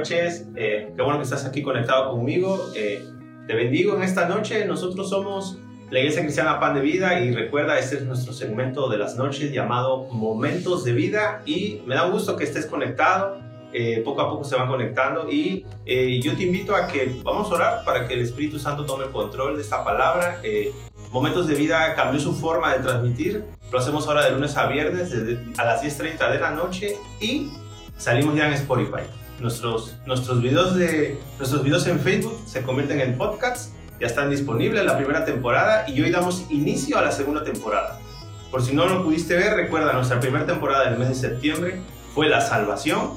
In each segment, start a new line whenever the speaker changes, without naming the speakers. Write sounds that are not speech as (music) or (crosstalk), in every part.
Noches. Eh, qué bueno que estás aquí conectado conmigo. Eh, te bendigo en esta noche. Nosotros somos la Iglesia Cristiana Pan de Vida y recuerda, este es nuestro segmento de las noches llamado Momentos de Vida y me da gusto que estés conectado. Eh, poco a poco se van conectando y yo te invito a que vamos a orar para que el Espíritu Santo tome control de esta palabra. Momentos de Vida cambió su forma de transmitir. Lo hacemos ahora de lunes a viernes a las 10.30 de la noche y salimos ya en Spotify. Nuestros, nuestros, videos de, nuestros videos en Facebook se convierten en podcasts, ya están disponibles la primera temporada y hoy damos inicio a la segunda temporada. Por si no lo pudiste ver, recuerda, nuestra primera temporada del mes de septiembre fue la salvación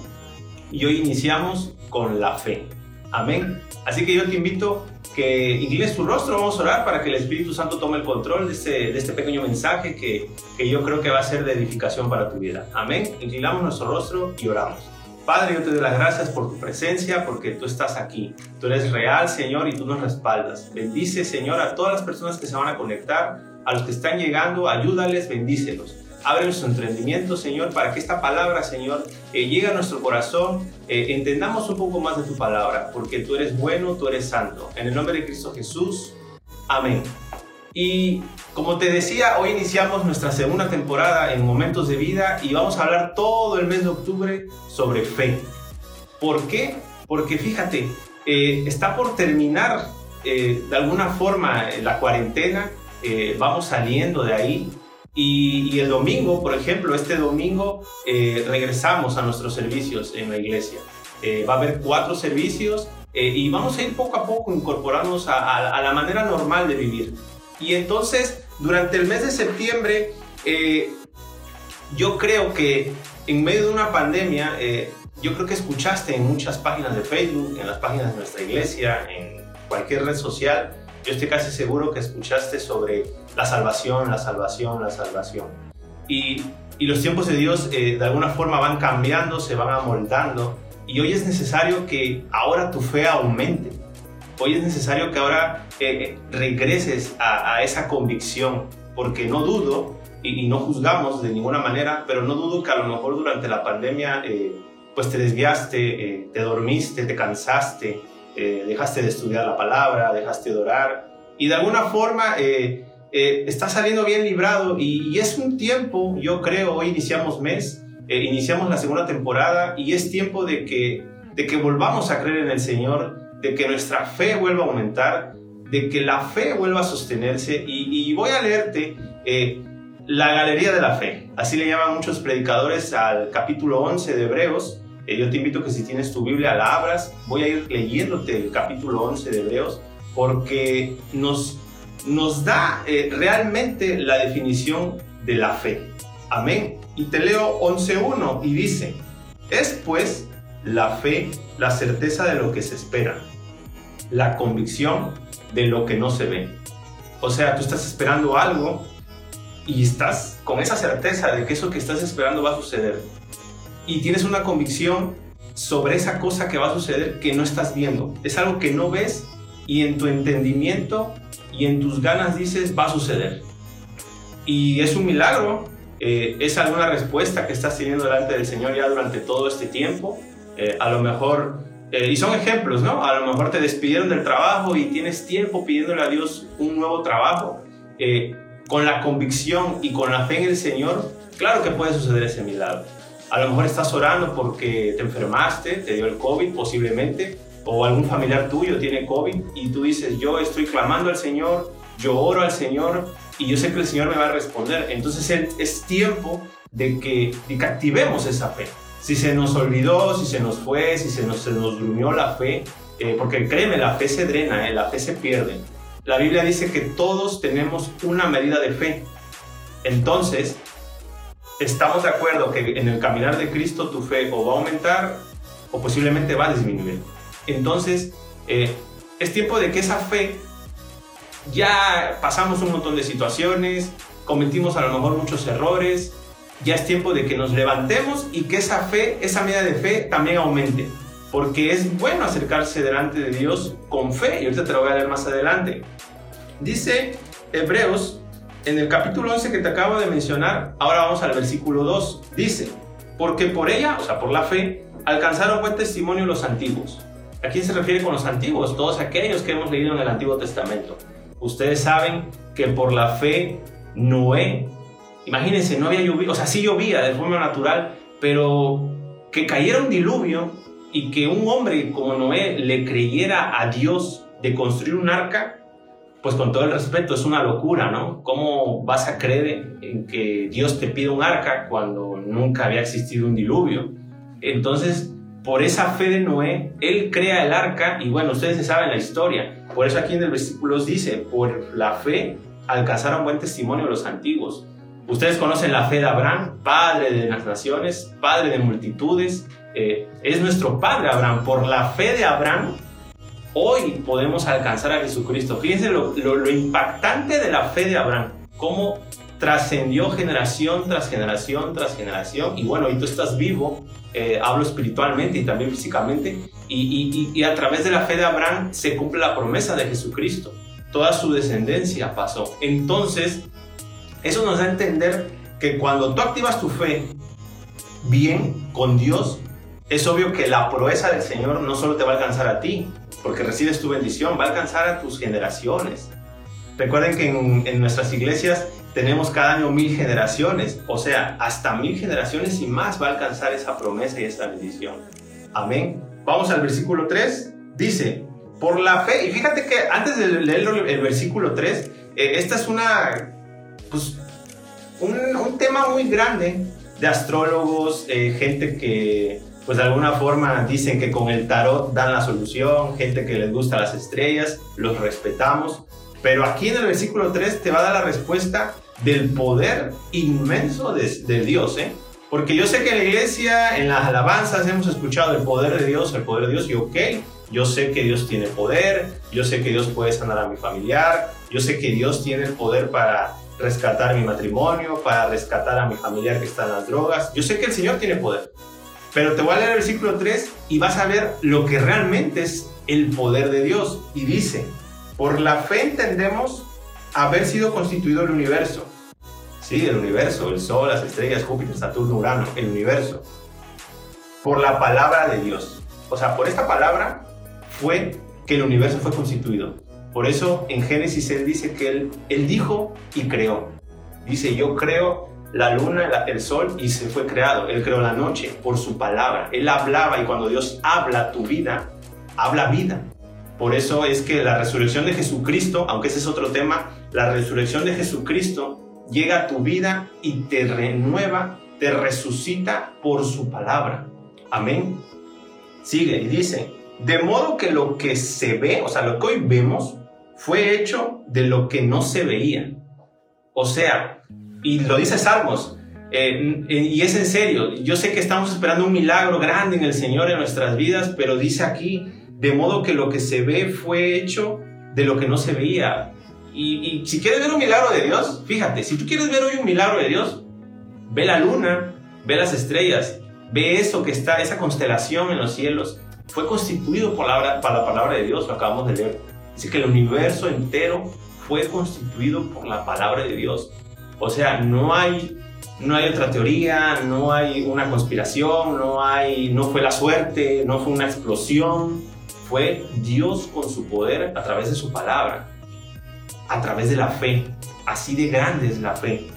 y hoy iniciamos con la fe. Amén. Así que yo te invito que inclines tu rostro, vamos a orar para que el Espíritu Santo tome el control de este, de este pequeño mensaje que, que yo creo que va a ser de edificación para tu vida. Amén. Inclinamos nuestro rostro y oramos. Padre, yo te doy las gracias por tu presencia, porque tú estás aquí. Tú eres real, Señor, y tú nos respaldas. Bendice, Señor, a todas las personas que se van a conectar, a los que están llegando, ayúdales, bendícelos. Abre nuestro entendimiento, Señor, para que esta palabra, Señor, llegue a nuestro corazón, eh, entendamos un poco más de tu palabra, porque tú eres bueno, tú eres santo. En el nombre de Cristo Jesús, amén. Y como te decía, hoy iniciamos nuestra segunda temporada en Momentos de Vida y vamos a hablar todo el mes de octubre sobre fe. ¿Por qué? Porque fíjate, eh, está por terminar eh, de alguna forma la cuarentena, eh, vamos saliendo de ahí y, el domingo, por ejemplo, este domingo regresamos a nuestros servicios en la iglesia. va a haber cuatro servicios y vamos a ir poco a poco incorporándonos a la manera normal de vivir. Y entonces, durante el mes de septiembre, eh, yo creo que en medio de una pandemia, eh, yo creo que escuchaste en muchas páginas de Facebook, en las páginas de nuestra iglesia, en cualquier red social, yo estoy casi seguro que escuchaste sobre la salvación, la salvación, la salvación. Y, los tiempos de Dios eh, de alguna forma van cambiando, se van amoldando. Y hoy es necesario que ahora tu fe aumente. Hoy es necesario que ahora eh, regreses a, esa convicción, porque no dudo, y, no juzgamos de ninguna manera, pero no dudo que a lo mejor durante la pandemia eh, pues te desviaste, eh, te dormiste, te cansaste, dejaste de estudiar la palabra, dejaste de orar, y de alguna forma estás saliendo bien librado, y, y, es un tiempo, yo creo, hoy iniciamos mes, iniciamos la segunda temporada, y es tiempo de que, de que volvamos a creer en el Señor, de que nuestra fe vuelva a aumentar, de que la fe vuelva a sostenerse. Y, voy a leerte eh, la Galería de la Fe. Así le llaman muchos predicadores al capítulo 11 de Hebreos. Eh, yo te invito que si tienes tu Biblia la abras. Voy a ir leyéndote el capítulo 11 de Hebreos porque nos, nos da eh, realmente la definición de la fe. Amén. Y te leo 11.1 y dice, es pues la fe la certeza de lo que se espera la convicción de lo que no se ve. O sea, tú estás esperando algo y estás con esa certeza de que eso que estás esperando va a suceder. Y tienes una convicción sobre esa cosa que va a suceder que no estás viendo. Es algo que no ves y en tu entendimiento y en tus ganas dices va a suceder. Y es un milagro, eh, es alguna respuesta que estás teniendo delante del Señor ya durante todo este tiempo. Eh, a lo mejor eh, y son ejemplos, ¿no? A lo mejor te despidieron del trabajo y tienes tiempo pidiéndole a Dios un nuevo trabajo. Eh, con la convicción y con la fe en el Señor, claro que puede suceder ese milagro. A lo mejor estás orando porque te enfermaste, te dio el COVID posiblemente, o algún familiar tuyo tiene COVID y tú dices, yo estoy clamando al Señor, yo oro al Señor y yo sé que el Señor me va a responder. Entonces es tiempo de que, de que activemos esa fe si se nos olvidó, si se nos fue, si se nos, se nos durmió la fe, eh, porque créeme, la fe se drena, eh, la fe se pierde. La Biblia dice que todos tenemos una medida de fe. Entonces, estamos de acuerdo que en el caminar de Cristo tu fe o va a aumentar o posiblemente va a disminuir. Entonces, Eh, es tiempo de que esa fe, ya pasamos un montón de situaciones, cometimos a lo mejor muchos errores, ya es tiempo de que nos levantemos y que esa fe, esa medida de fe también aumente. Porque es bueno acercarse delante de Dios con fe. Y ahorita te lo voy a leer más adelante. Dice Hebreos, en el capítulo 11 que te acabo de mencionar, ahora vamos al versículo 2. Dice, porque por ella, o sea, por la fe, alcanzaron buen testimonio los antiguos. ¿A quién se refiere con los antiguos? Todos aquellos que hemos leído en el Antiguo Testamento. Ustedes saben que por la fe Noé Imagínense, no había llovido, o sea, sí llovía de forma natural, pero que cayera un diluvio y que un hombre como Noé le creyera a Dios de construir un arca, pues con todo el respeto, es una locura, ¿no? ¿Cómo vas a creer en que Dios te pide un arca cuando nunca había existido un diluvio? Entonces, por esa fe de Noé, él crea el arca y bueno, ustedes se saben la historia. Por eso aquí en el versículo dice, por la fe alcanzaron buen testimonio los antiguos. Ustedes conocen la fe de Abraham, padre de las naciones, padre de multitudes. Eh, es nuestro padre Abraham. Por la fe de Abraham, hoy podemos alcanzar a Jesucristo. Fíjense lo, impactante de la fe de Abraham. Cómo trascendió generación tras generación tras generación. Y bueno, y tú estás vivo, eh, hablo espiritualmente y también físicamente. Y, y a través de la fe de Abraham se cumple la promesa de Jesucristo. Toda su descendencia pasó. Entonces, eso nos da a entender que cuando tú activas tu fe bien con Dios, es obvio que la proeza del Señor no solo te va a alcanzar a ti, porque recibes tu bendición, va a alcanzar a tus generaciones. Recuerden que en, nuestras iglesias tenemos cada año mil generaciones, o sea, hasta mil generaciones y más va a alcanzar esa promesa y esa bendición. Amén. Vamos al versículo 3. Dice, por la fe, y fíjate que antes de leer el versículo 3, eh, esta es una pues, un, tema muy grande de astrólogos, eh, gente que pues de alguna forma dicen que con el tarot dan la solución, gente que les gusta las estrellas, los respetamos, pero aquí en el versículo 3 te va a dar la respuesta del poder inmenso de, de Dios, ¿eh? Porque yo sé que en la iglesia, en las alabanzas, hemos escuchado el poder de Dios, el poder de Dios, y ok, yo sé que Dios tiene poder, yo sé que Dios puede sanar a mi familiar, yo sé que Dios tiene el poder para rescatar mi matrimonio, para rescatar a mi familiar que está en las drogas. Yo sé que el Señor tiene poder, pero te voy a leer el versículo 3 y vas a ver lo que realmente es el poder de Dios. Y dice, por la fe entendemos haber sido constituido el universo. Sí, el universo, el Sol, las estrellas, Júpiter, Saturno, Urano, el universo. Por la palabra de Dios. O sea, por esta palabra fue que el universo fue constituido. Por eso en Génesis él dice que él, él dijo y creó. Dice, yo creo la luna, el sol y se fue creado. Él creó la noche por su palabra. Él hablaba y cuando Dios habla tu vida, habla vida. Por eso es que la resurrección de Jesucristo, aunque ese es otro tema, la resurrección de Jesucristo llega a tu vida y te renueva, te resucita por su palabra. Amén. Sigue y dice, de modo que lo que se ve, o sea, lo que hoy vemos, fue hecho de lo que no se veía. O sea, y lo dice Salmos, eh, y es en serio, yo sé que estamos esperando un milagro grande en el Señor en nuestras vidas, pero dice aquí, de modo que lo que se ve fue hecho de lo que no se veía. Y, si quieres ver un milagro de Dios, fíjate, si tú quieres ver hoy un milagro de Dios, ve la luna, ve las estrellas, ve eso que está, esa constelación en los cielos. Fue constituido por la, por la palabra de Dios, lo acabamos de leer. Dice que el universo entero fue constituido por la palabra de Dios. O sea, no hay, no hay otra teoría, no hay una conspiración, no, hay, no fue la suerte, no fue una explosión. Fue Dios con su poder a través de su palabra, a través de la fe. Así de grande es la fe.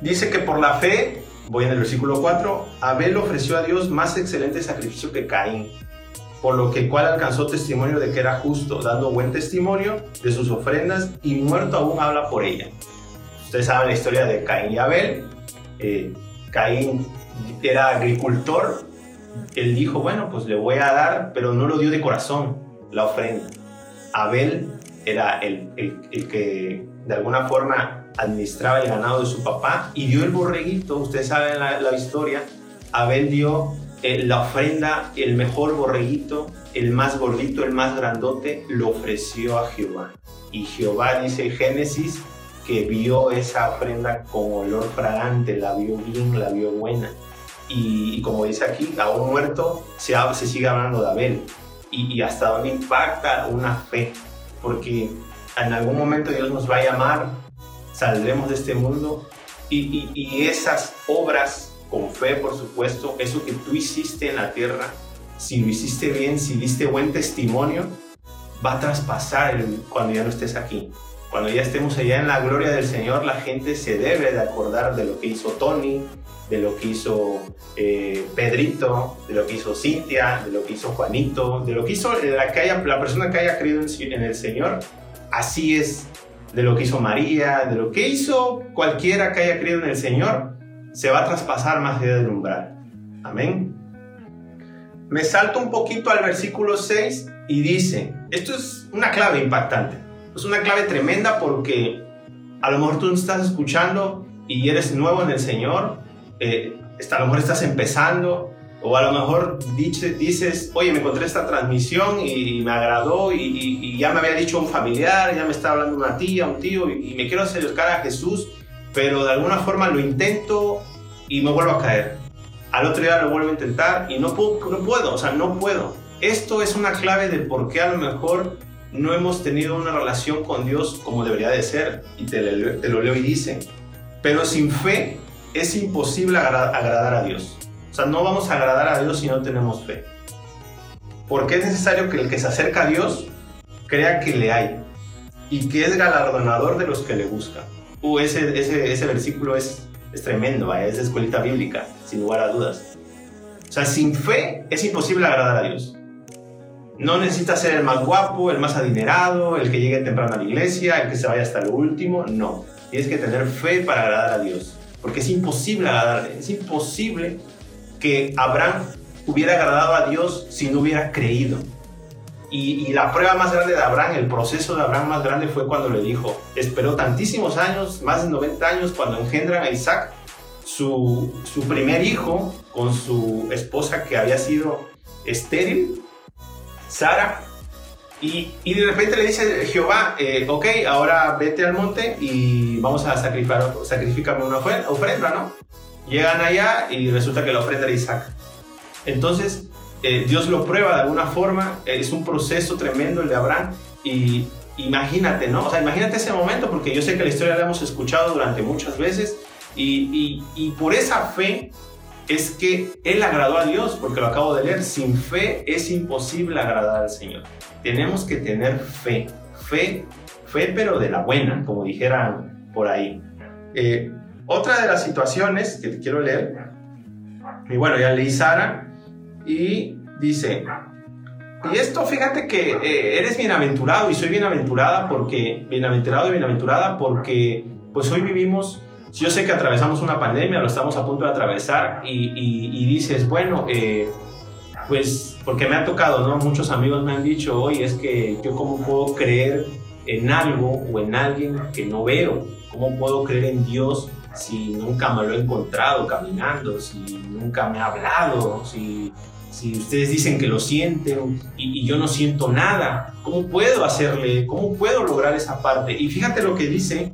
Dice que por la fe, voy en el versículo 4, Abel ofreció a Dios más excelente sacrificio que Caín por lo que cual alcanzó testimonio de que era justo, dando buen testimonio de sus ofrendas y muerto aún habla por ella. Ustedes saben la historia de Caín y Abel. Eh, Caín era agricultor, él dijo, bueno, pues le voy a dar, pero no lo dio de corazón la ofrenda. Abel era el, el, que de alguna forma administraba el ganado de su papá y dio el borreguito, ustedes saben la, la historia, Abel dio eh, la ofrenda, el mejor borreguito, el más gordito, el más grandote, lo ofreció a Jehová. Y Jehová dice en Génesis que vio esa ofrenda con olor fragante, la vio bien, la vio buena. Y, como dice aquí, a un muerto se, se sigue hablando de Abel. Y, hasta dónde impacta una fe. Porque en algún momento Dios nos va a llamar, saldremos de este mundo y, y, esas obras con fe, por supuesto, eso que tú hiciste en la tierra, si lo hiciste bien, si diste buen testimonio, va a traspasar cuando ya no estés aquí. Cuando ya estemos allá en la gloria del Señor, la gente se debe de acordar de lo que hizo Tony, de lo que hizo eh, Pedrito, de lo que hizo Cintia, de lo que hizo Juanito, de lo que hizo la, que haya, la persona que haya creído en el Señor. Así es de lo que hizo María, de lo que hizo cualquiera que haya creído en el Señor, se va a traspasar más allá del umbral. Amén. Me salto un poquito al versículo 6 y dice, esto es una clave impactante, es una clave tremenda porque a lo mejor tú estás escuchando y eres nuevo en el Señor, eh, a lo mejor estás empezando, o a lo mejor dices, oye, me encontré esta transmisión y me agradó y, ya me había dicho un familiar, ya me está hablando una tía, un tío y, me quiero acercar a Jesús, pero de alguna forma lo intento y me vuelvo a caer. Al otro día lo vuelvo a intentar y no puedo, no puedo, o sea, no puedo. Esto es una clave de por qué a lo mejor no hemos tenido una relación con Dios como debería de ser. Y te, lo leo y dice, pero sin fe es imposible agradar a Dios. O sea, no vamos a agradar a Dios si no tenemos fe. Porque es necesario que el que se acerca a Dios crea que le hay y que es galardonador de los que le buscan. Uh, ese, ese, ese versículo es, es tremendo, es de escuelita bíblica, sin lugar a dudas. O sea, sin fe es imposible agradar a Dios. No necesitas ser el más guapo, el más adinerado, el que llegue temprano a la iglesia, el que se vaya hasta lo último. No. Tienes que tener fe para agradar a Dios. Porque es imposible agradarle. Es imposible que Abraham hubiera agradado a Dios si no hubiera creído. Y, la prueba más grande de Abraham, el proceso de Abraham más grande fue cuando le dijo, esperó tantísimos años, más de 90 años, cuando engendran a Isaac, su, su primer hijo, con su esposa que había sido estéril, Sara, y, y, de repente le dice Jehová, eh, ok, ahora vete al monte y vamos a sacrificar, sacrificarme una ofrenda, ¿no? Llegan allá y resulta que la ofrenda era Isaac. Entonces, eh, Dios lo prueba de alguna forma, es un proceso tremendo el de Abraham y imagínate, ¿no? O sea, imagínate ese momento porque yo sé que la historia la hemos escuchado durante muchas veces y, por esa fe es que él agradó a Dios, porque lo acabo de leer, sin fe es imposible agradar al Señor. Tenemos que tener fe, fe, fe pero de la buena, como dijeran por ahí. Eh, otra de las situaciones que quiero leer, y bueno, ya leí Sara, y dice, y esto fíjate que eh, eres bienaventurado y soy bienaventurada porque, bienaventurado y bienaventurada porque pues hoy vivimos, yo sé que atravesamos una pandemia, lo estamos a punto de atravesar y, y, dices, bueno, eh, pues porque me ha tocado, ¿no? Muchos amigos me han dicho, hoy es que yo cómo puedo creer en algo o en alguien que no veo, cómo puedo creer en Dios si nunca me lo he encontrado caminando, si nunca me ha hablado, si, ustedes dicen que lo sienten y, yo no siento nada, ¿cómo puedo hacerle, cómo puedo lograr esa parte? Y fíjate lo que dice,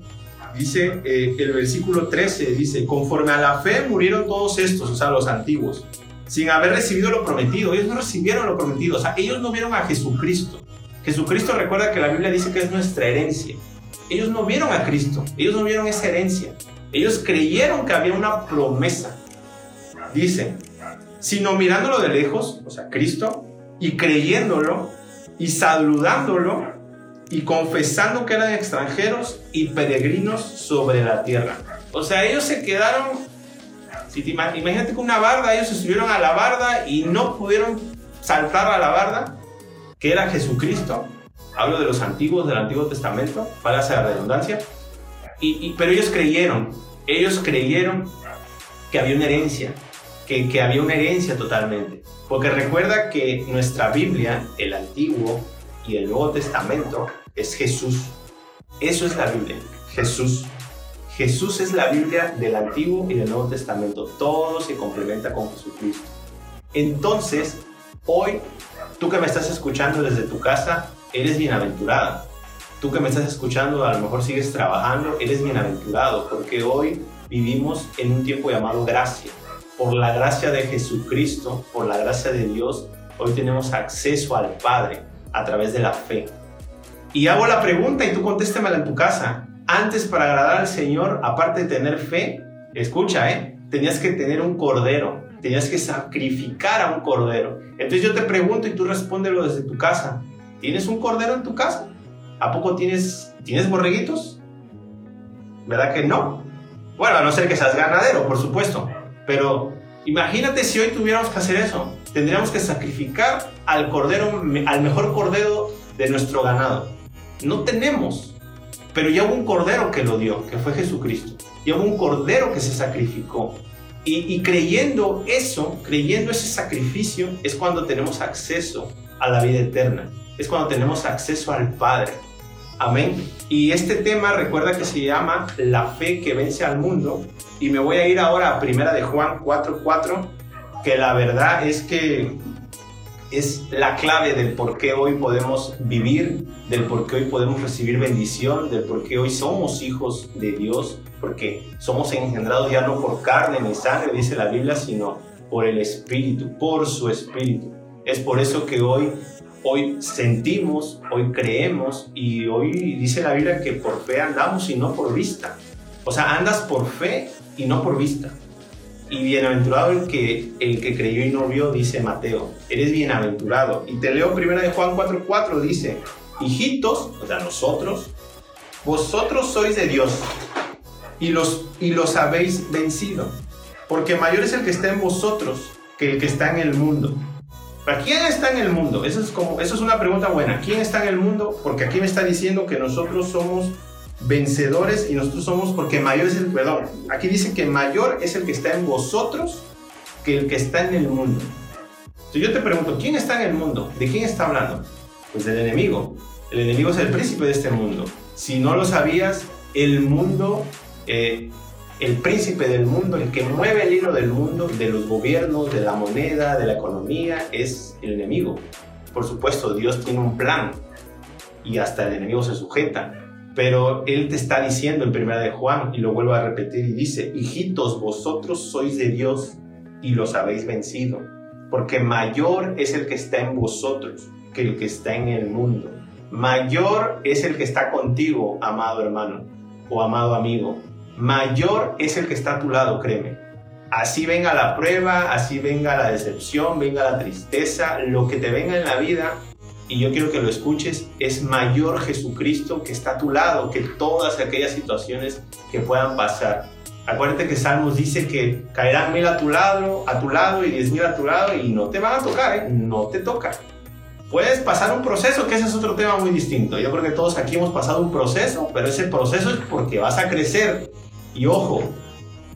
dice eh, el versículo 13, dice, conforme a la fe murieron todos estos, o sea, los antiguos, sin haber recibido lo prometido, ellos no recibieron lo prometido, o sea, ellos no vieron a Jesucristo. Jesucristo recuerda que la Biblia dice que es nuestra herencia. Ellos no vieron a Cristo, ellos no vieron esa herencia. Ellos creyeron que había una promesa. Dice, sino mirándolo de lejos, o sea, Cristo, y creyéndolo, y saludándolo, y confesando que eran extranjeros y peregrinos sobre la tierra. O sea, ellos se quedaron, si te imagínate con una barda, ellos estuvieron a la barda y no pudieron saltar a la barda, que era Jesucristo. Hablo de los antiguos, del Antiguo Testamento, para hacer redundancia pero ellos creyeron, ellos creyeron que había una herencia, que, que había una herencia totalmente. Porque recuerda que nuestra Biblia, el Antiguo y el Nuevo Testamento, es Jesús. Eso es la Biblia, Jesús. Jesús es la Biblia del Antiguo y del Nuevo Testamento. Todo se complementa con Jesucristo. Entonces, hoy, tú que me estás escuchando desde tu casa, eres bienaventurada. Tú que me estás escuchando, a lo mejor sigues trabajando, eres bienaventurado, porque hoy vivimos en un tiempo llamado gracia. Por la gracia de Jesucristo, por la gracia de Dios, hoy tenemos acceso al Padre a través de la fe. Y hago la pregunta y tú contéstemela en tu casa. Antes para agradar al Señor, aparte de tener fe, escucha, ¿eh? Tenías que tener un cordero, tenías que sacrificar a un cordero. Entonces yo te pregunto y tú respóndelo desde tu casa. ¿Tienes un cordero en tu casa? ¿A poco tienes, tienes borreguitos? ¿Verdad que no? Bueno, a no ser que seas ganadero, por supuesto. Pero imagínate si hoy tuviéramos que hacer eso. Tendríamos que sacrificar al cordero, al mejor cordero de nuestro ganado. No tenemos. Pero ya hubo un cordero que lo dio, que fue Jesucristo. Ya hubo un cordero que se sacrificó. Y, y, creyendo eso, creyendo ese sacrificio, es cuando tenemos acceso a la vida eterna. Es cuando tenemos acceso al Padre. Amén. Y este tema recuerda que se llama La fe que vence al mundo. Y me voy a ir ahora a primera de Juan 4:4, que la verdad es que es la clave del por qué hoy podemos vivir, del por qué hoy podemos recibir bendición, del por qué hoy somos hijos de Dios, porque somos engendrados ya no por carne ni sangre, dice la Biblia, sino por el Espíritu, por su Espíritu. Es por eso que hoy hoy sentimos, hoy creemos y hoy dice la Biblia que por fe andamos y no por vista. O sea, andas por fe y no por vista. Y bienaventurado el que, el que creyó y no vio, dice Mateo. Eres bienaventurado. Y te leo primero de Juan 4:4, dice, hijitos, o sea, nosotros, vosotros sois de Dios y los, y los habéis vencido. Porque mayor es el que está en vosotros que el que está en el mundo. ¿Quién está en el mundo? Eso es, como, eso es una pregunta buena. ¿Quién está en el mundo? Porque aquí me está diciendo que nosotros somos vencedores y nosotros somos porque mayor es el, perdón, aquí dice que mayor es el que está en vosotros que el que está en el mundo. Entonces yo te pregunto, ¿quién está en el mundo? ¿De quién está hablando? Pues del enemigo. El enemigo es el príncipe de este mundo. Si no lo sabías, el mundo eh, el príncipe del mundo, el que mueve el hilo del mundo, de los gobiernos, de la moneda, de la economía, es el enemigo. Por supuesto, Dios tiene un plan y hasta el enemigo se sujeta. Pero Él te está diciendo en primera de Juan, y lo vuelvo a repetir, y dice, hijitos, vosotros sois de Dios y los habéis vencido, porque mayor es el que está en vosotros que el que está en el mundo. Mayor es el que está contigo, amado hermano o amado amigo mayor es el que está a tu lado, créeme. Así venga la prueba, así venga la decepción, venga la tristeza, lo que te venga en la vida, y yo quiero que lo escuches, es mayor Jesucristo que está a tu lado que todas aquellas situaciones que puedan pasar. Acuérdate que Salmos dice que caerán mil a tu lado, a tu lado y diez mil a tu lado y no te van a tocar, ¿eh? no te toca. Puedes pasar un proceso, que ese es otro tema muy distinto. Yo creo que todos aquí hemos pasado un proceso, pero ese proceso es porque vas a crecer, y ojo,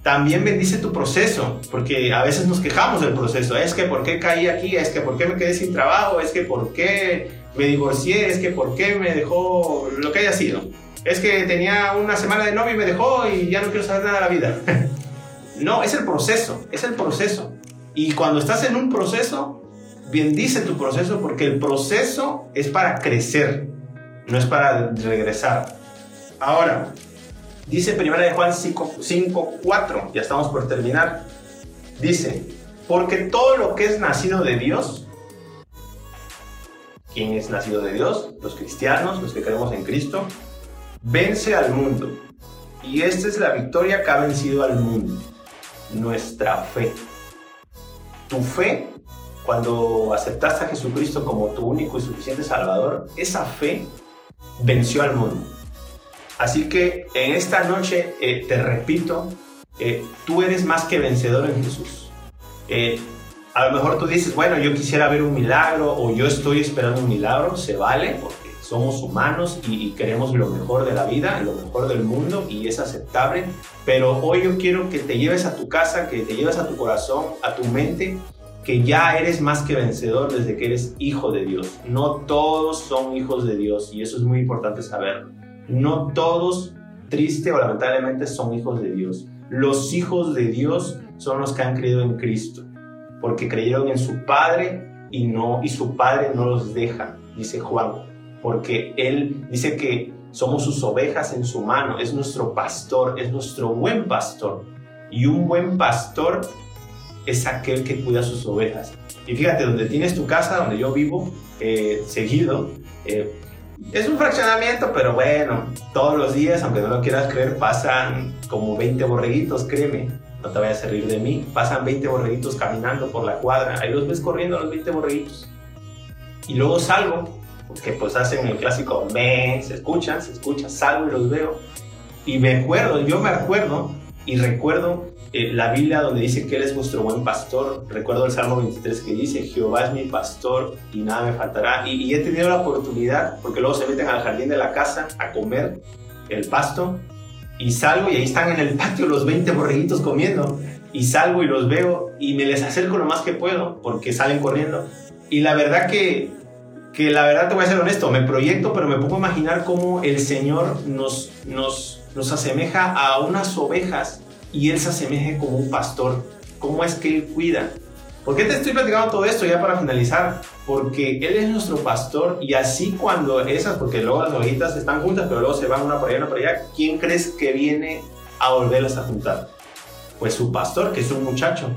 también bendice tu proceso, porque a veces nos quejamos del proceso. Es que por qué caí aquí, es que por qué me quedé sin trabajo, es que por qué me divorcié, es que por qué me dejó lo que haya sido. Es que tenía una semana de novio y me dejó y ya no quiero saber nada de la vida. (laughs) no, es el proceso, es el proceso. Y cuando estás en un proceso, bendice tu proceso porque el proceso es para crecer, no es para regresar. Ahora, Dice primera de Juan 5, 4, ya estamos por terminar. Dice, porque todo lo que es nacido de Dios, ¿quién es nacido de Dios? Los cristianos, los que creemos en Cristo, vence al mundo. Y esta es la victoria que ha vencido al mundo, nuestra fe. Tu fe, cuando aceptaste a Jesucristo como tu único y suficiente Salvador, esa fe venció al mundo. Así que en esta noche eh, te repito, eh, tú eres más que vencedor en Jesús. Eh, a lo mejor tú dices, bueno, yo quisiera ver un milagro o yo estoy esperando un milagro, se vale porque somos humanos y, queremos lo mejor de la vida, lo mejor del mundo y es aceptable. Pero hoy yo quiero que te lleves a tu casa, que te lleves a tu corazón, a tu mente, que ya eres más que vencedor desde que eres hijo de Dios. No todos son hijos de Dios y eso es muy importante saberlo. No todos, triste o lamentablemente, son hijos de Dios. Los hijos de Dios son los que han creído en Cristo. porque creyeron en su Padre y, no, y su Padre no los deja, dice Juan, porque Él dice que somos sus ovejas en su mano, es nuestro pastor, es nuestro buen pastor. Y un buen pastor es aquel que cuida sus ovejas. Y fíjate, donde tienes tu casa, donde yo vivo, eh, seguido, eh, es un fraccionamiento, pero bueno, todos los días, aunque no lo quieras creer, pasan como 20 borreguitos, créeme, no te vayas a reír de mí, pasan 20 borreguitos caminando por la cuadra, ahí los ves corriendo los 20 borreguitos. Y luego salgo, porque pues hacen el clásico me, se escuchan, se escuchan, salgo y los veo. Y me acuerdo, yo me acuerdo y recuerdo eh, la Biblia donde dice que Él es vuestro buen pastor. Recuerdo el Salmo 23 que dice, Jehová es mi pastor y nada me faltará. Y, y, he tenido la oportunidad, porque luego se meten al jardín de la casa a comer el pasto, y salgo y ahí están en el patio los 20 borreguitos comiendo. Y salgo y los veo y me les acerco lo más que puedo, porque salen corriendo. Y la verdad que, que la verdad te voy a ser honesto, me proyecto, pero me pongo a imaginar cómo el Señor nos, nos, nos asemeja a unas ovejas y Él se asemeje como un pastor. ¿Cómo es que Él cuida? ¿Por qué te estoy platicando todo esto ya para finalizar? Porque Él es nuestro pastor y así cuando esas, porque luego las ovejitas están juntas, pero luego se van una por allá, una por allá, ¿quién crees que viene a volverlas a juntar? Pues su pastor, que es un muchacho.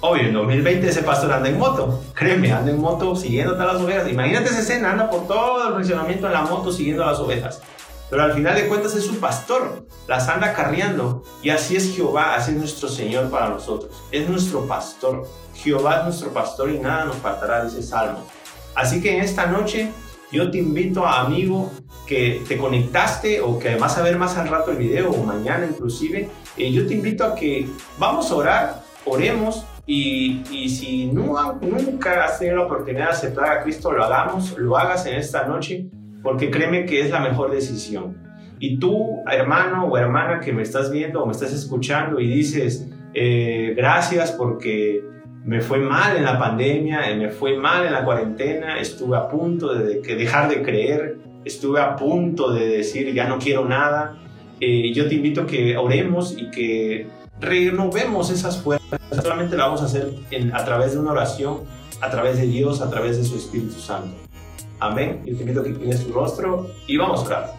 Obvio, en 2020 ese pastor anda en moto. Créeme, anda en moto siguiendo a las ovejas. Imagínate esa escena, anda por todo el funcionamiento en la moto siguiendo a las ovejas pero al final de cuentas es su pastor, las anda carriando. Y así es Jehová, así es nuestro Señor para nosotros. Es nuestro pastor. Jehová es nuestro pastor y nada nos faltará, dice Salmo. Así que en esta noche yo te invito, a amigo, que te conectaste o que vas a ver más al rato el video o mañana inclusive, eh, yo te invito a que vamos a orar, oremos y, y, si no, nunca has tenido la oportunidad de aceptar a Cristo, lo hagamos, lo hagas en esta noche porque créeme que es la mejor decisión. Y tú, hermano o hermana que me estás viendo o me estás escuchando y dices, eh, gracias porque me fue mal en la pandemia, eh, me fue mal en la cuarentena, estuve a punto de dejar de creer, estuve a punto de decir ya no quiero nada. Eh, yo te invito a que oremos y que renovemos esas fuerzas. Solamente lo vamos a hacer a través de una oración, a través de Dios, a través de su Espíritu Santo. Amén. Yo te invito a que inclines tu rostro y vamos a orar.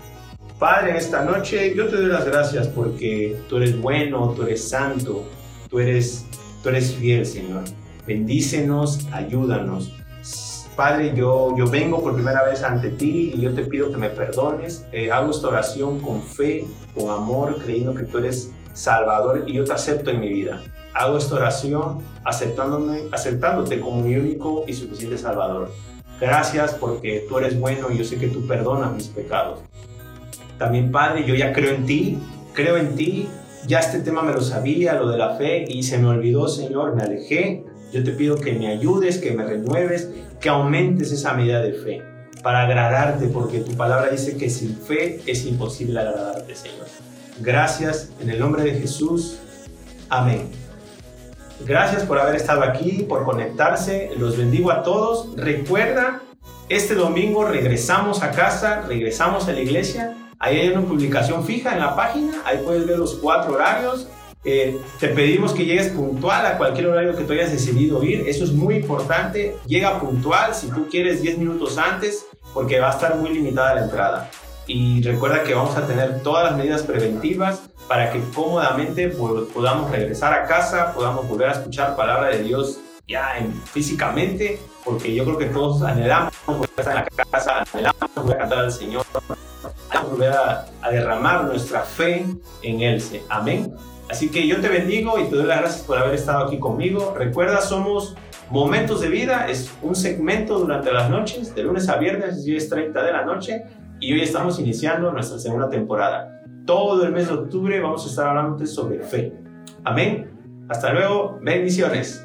Padre, en esta noche yo te doy las gracias porque tú eres bueno, tú eres santo, tú eres, tú eres fiel, Señor. Bendícenos, ayúdanos. Padre, yo, yo vengo por primera vez ante ti y yo te pido que me perdones. Eh, hago esta oración con fe, con amor, creyendo que tú eres Salvador y yo te acepto en mi vida. Hago esta oración aceptándome, aceptándote como mi único y suficiente Salvador. Gracias porque tú eres bueno y yo sé que tú perdonas mis pecados. También, Padre, yo ya creo en ti, creo en ti. Ya este tema me lo sabía, lo de la fe, y se me olvidó, Señor, me alejé. Yo te pido que me ayudes, que me renueves, que aumentes esa medida de fe para agradarte, porque tu palabra dice que sin fe es imposible agradarte, Señor. Gracias en el nombre de Jesús. Amén. Gracias por haber estado aquí, por conectarse. Los bendigo a todos. Recuerda, este domingo regresamos a casa, regresamos a la iglesia. Ahí hay una publicación fija en la página. Ahí puedes ver los cuatro horarios. Eh, te pedimos que llegues puntual a cualquier horario que tú hayas decidido ir. Eso es muy importante. Llega puntual si tú quieres 10 minutos antes porque va a estar muy limitada la entrada. Y recuerda que vamos a tener todas las medidas preventivas para que cómodamente podamos regresar a casa, podamos volver a escuchar palabra de Dios ya en, físicamente, porque yo creo que todos anhelamos volver a estar en la casa, anhelamos volver a cantar al Señor, anhelamos volver a, a derramar nuestra fe en Él. Amén. Así que yo te bendigo y te doy las gracias por haber estado aquí conmigo. Recuerda, somos Momentos de Vida, es un segmento durante las noches, de lunes a viernes, 10.30 de la noche, y hoy estamos iniciando nuestra segunda temporada todo el mes de octubre vamos a estar hablando sobre fe. Amén. Hasta luego. Bendiciones.